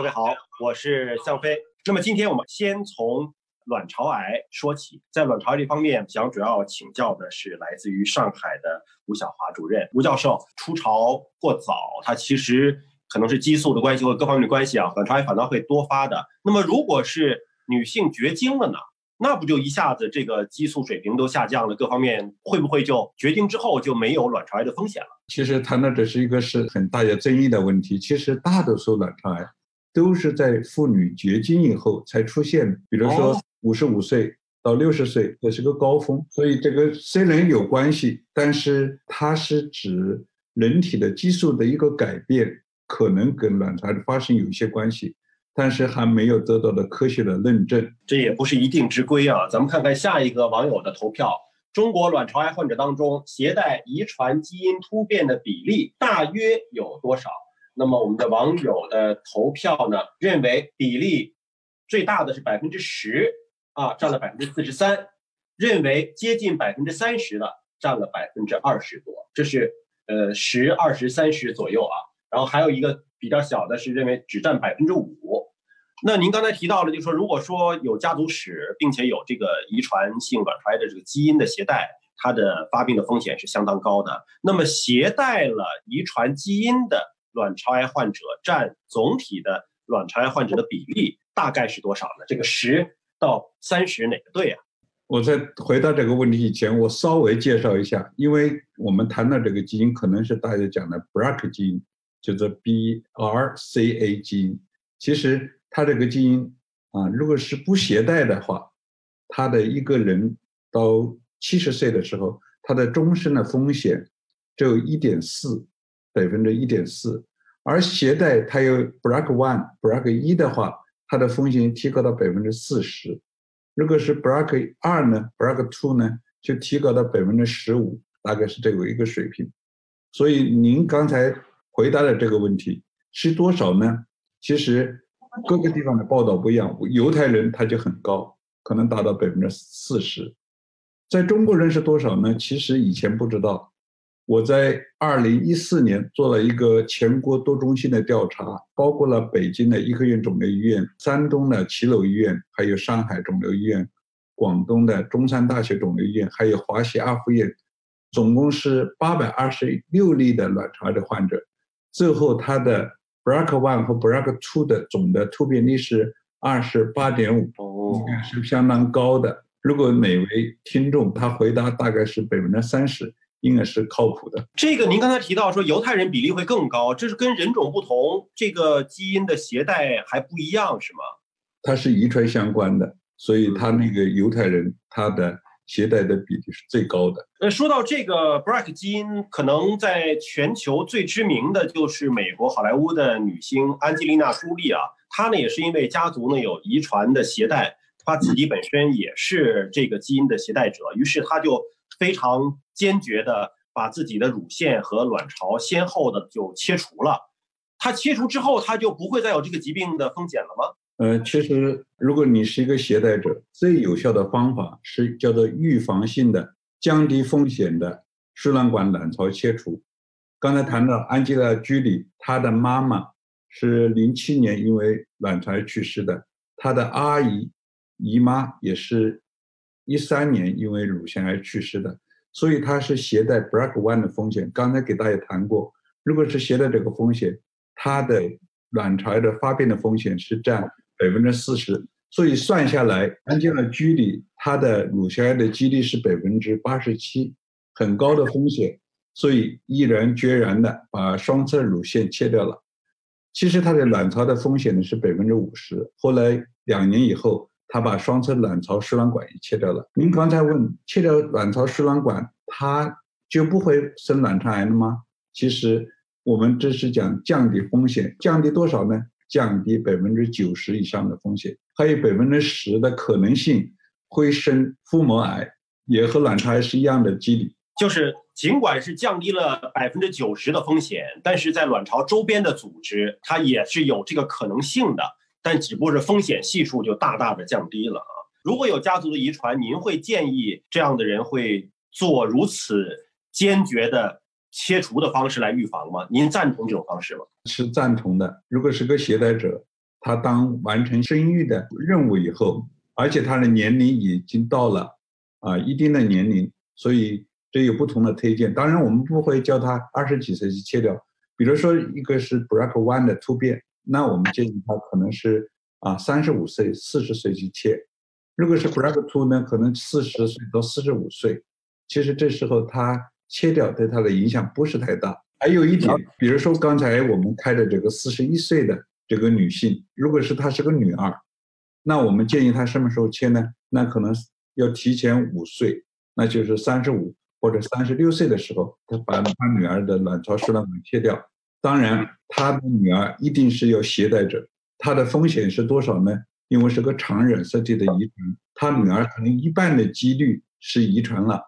各位好，我是向飞。那么今天我们先从卵巢癌说起，在卵巢这方面，想主要请教的是来自于上海的吴晓华主任。吴教授，初潮过早，它其实可能是激素的关系或各方面的关系啊，卵巢癌反倒会多发的。那么如果是女性绝经了呢？那不就一下子这个激素水平都下降了，各方面会不会就绝经之后就没有卵巢癌的风险了？其实谈到这是一个是很大的争议的问题。其实大多数卵巢癌都是在妇女绝经以后才出现的，比如说五十五岁到六十岁这是个高峰。所以这个虽然有关系，但是它是指人体的激素的一个改变，可能跟卵巢的发生有一些关系。但是还没有得到的科学的论证，这也不是一定之规啊。咱们看看下一个网友的投票：中国卵巢癌患者当中，携带遗传基因突变的比例大约有多少？那么我们的网友的投票呢，认为比例最大的是百分之十啊，占了百分之四十三；认为接近百分之三十的占了百分之二十多，这是呃十、二十、三十左右啊。然后还有一个比较小的是认为只占百分之五。那您刚才提到了，就是说，如果说有家族史，并且有这个遗传性卵巢癌的这个基因的携带，它的发病的风险是相当高的。那么，携带了遗传基因的卵巢癌患者占总体的卵巢癌患者的比例大概是多少呢？这个十到三十哪个对啊？我在回答这个问题以前，我稍微介绍一下，因为我们谈到这个基因，可能是大家讲的 BRCA 基因，叫做 BRCA 基因，其实。它这个基因啊，如果是不携带的话，他的一个人到七十岁的时候，他的终身的风险只有一点四百分之一点四，而携带它有 BRCA one、BRCA 一的话，它的风险提高到百分之四十。如果是 BRCA 二呢，BRCA two 呢，就提高到百分之十五，大概是这个一个水平。所以您刚才回答的这个问题是多少呢？其实。各个地方的报道不一样，犹太人他就很高，可能达到百分之四十。在中国人是多少呢？其实以前不知道。我在二零一四年做了一个全国多中心的调查，包括了北京的医科院肿瘤医院、山东的齐鲁医院，还有上海肿瘤医院、广东的中山大学肿瘤医院，还有华西阿附院，总共是八百二十六例的卵巢癌的患者，最后他的。BRCA one 和 BRCA two 的总的突变率是二十八点五，是相当高的。如果哪位听众他回答大概是百分之三十，应该是靠谱的。这个您刚才提到说犹太人比例会更高，这是跟人种不同，这个基因的携带还不一样是吗？它是遗传相关的，所以他那个犹太人他的。携带的比例是最高的。呃，说到这个 BRCA 基因，可能在全球最知名的就是美国好莱坞的女星安吉丽娜·朱莉啊，她呢也是因为家族呢有遗传的携带，她自己本身也是这个基因的携带者，于是她就非常坚决的把自己的乳腺和卵巢先后的就切除了。她切除之后，她就不会再有这个疾病的风险了吗？呃，其实如果你是一个携带者，最有效的方法是叫做预防性的、降低风险的输卵管卵巢切除。刚才谈到安吉拉·居里，她的妈妈是零七年因为卵巢去世的，她的阿姨、姨妈也是一三年因为乳腺癌去世的，所以他是携带 BRCA one 的风险。刚才给大家谈过，如果是携带这个风险，他的卵巢癌的发病的风险是占。百分之四十，所以算下来，安吉拉·居里他的乳腺癌的几率是百分之八十七，很高的风险，所以毅然决然的把双侧乳腺切掉了。其实他的卵巢的风险呢是百分之五十，后来两年以后，他把双侧卵巢输卵管也切掉了。您刚才问切掉卵巢输卵管，它就不会生卵巢癌了吗？其实我们这是讲降低风险，降低多少呢？降低百分之九十以上的风险，还有百分之十的可能性会生腹膜癌，也和卵巢癌是一样的机理。就是尽管是降低了百分之九十的风险，但是在卵巢周边的组织它也是有这个可能性的，但只不过是风险系数就大大的降低了啊。如果有家族的遗传，您会建议这样的人会做如此坚决的？切除的方式来预防吗？您赞同这种方式吗？是赞同的。如果是个携带者，他当完成生育的任务以后，而且他的年龄已经到了啊一定的年龄，所以这有不同的推荐。当然，我们不会叫他二十几岁去切掉。比如说，一个是 BRCA1 的突变，那我们建议他可能是啊三十五岁、四十岁去切。如果是 BRCA2 呢，可能四十岁到四十五岁。其实这时候他切掉对他的影响不是太大。还有一点，比如说刚才我们开的这个四十一岁的这个女性，如果是她是个女儿，那我们建议她什么时候切呢？那可能要提前五岁，那就是三十五或者三十六岁的时候，她把她女儿的卵巢输卵管切掉。当然，她的女儿一定是要携带者，她的风险是多少呢？因为是个常染色体的遗传，她女儿可能一半的几率是遗传了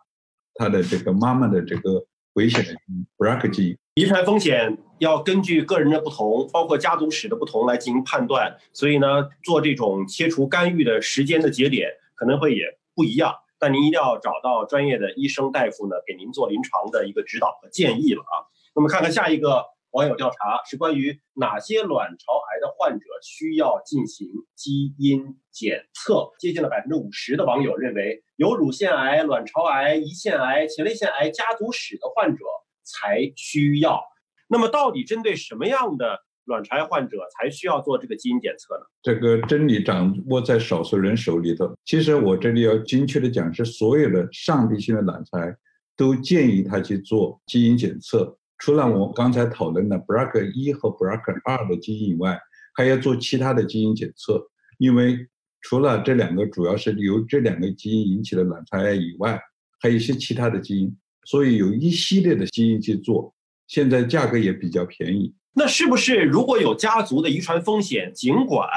她的这个妈妈的这个危险的 BRCA 基因。遗传风险要根据个人的不同，包括家族史的不同来进行判断，所以呢，做这种切除干预的时间的节点可能会也不一样。但您一定要找到专业的医生大夫呢，给您做临床的一个指导和建议了啊。那么看看下一个网友调查是关于哪些卵巢癌的患者需要进行基因检测。接近了百分之五十的网友认为，有乳腺癌、卵巢癌、胰腺癌、前列腺癌家族史的患者。才需要。那么，到底针对什么样的卵巢癌患者才需要做这个基因检测呢？这个真理掌握在少数人手里头。其实我这里要精确的讲，是所有的上帝性的卵巢癌都建议他去做基因检测。除了我刚才讨论的 BRCA 一和 BRCA 二的基因以外，还要做其他的基因检测。因为除了这两个主要是由这两个基因引起的卵巢癌以外，还有一些其他的基因。所以有一系列的基因去做，现在价格也比较便宜。那是不是如果有家族的遗传风险，尽管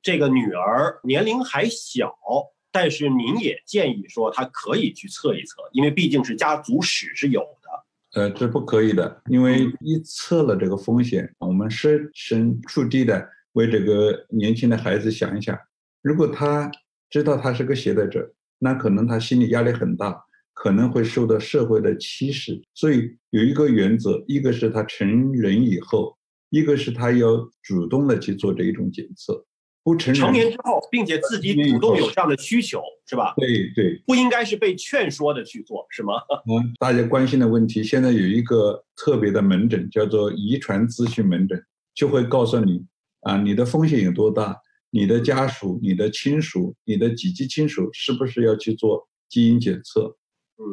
这个女儿年龄还小，但是您也建议说她可以去测一测，因为毕竟是家族史是有。呃，这不可以的，因为一测了这个风险，我们设身处地的为这个年轻的孩子想一想，如果他知道他是个携带者，那可能他心理压力很大。可能会受到社会的歧视，所以有一个原则，一个是他成人以后，一个是他要主动的去做这一种检测。不成成年之后，并且自己主动有这样的需求，是吧？对对，不应该是被劝说的去做，是吗？嗯，大家关心的问题，现在有一个特别的门诊，叫做遗传咨询门诊，就会告诉你啊，你的风险有多大，你的家属、你的亲属、你的几级亲属是不是要去做基因检测？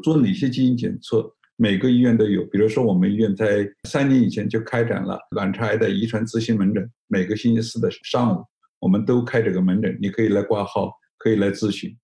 做哪些基因检测？每个医院都有。比如说，我们医院在三年以前就开展了卵巢癌的遗传咨询门诊，每个星期四的上午，我们都开这个门诊，你可以来挂号，可以来咨询。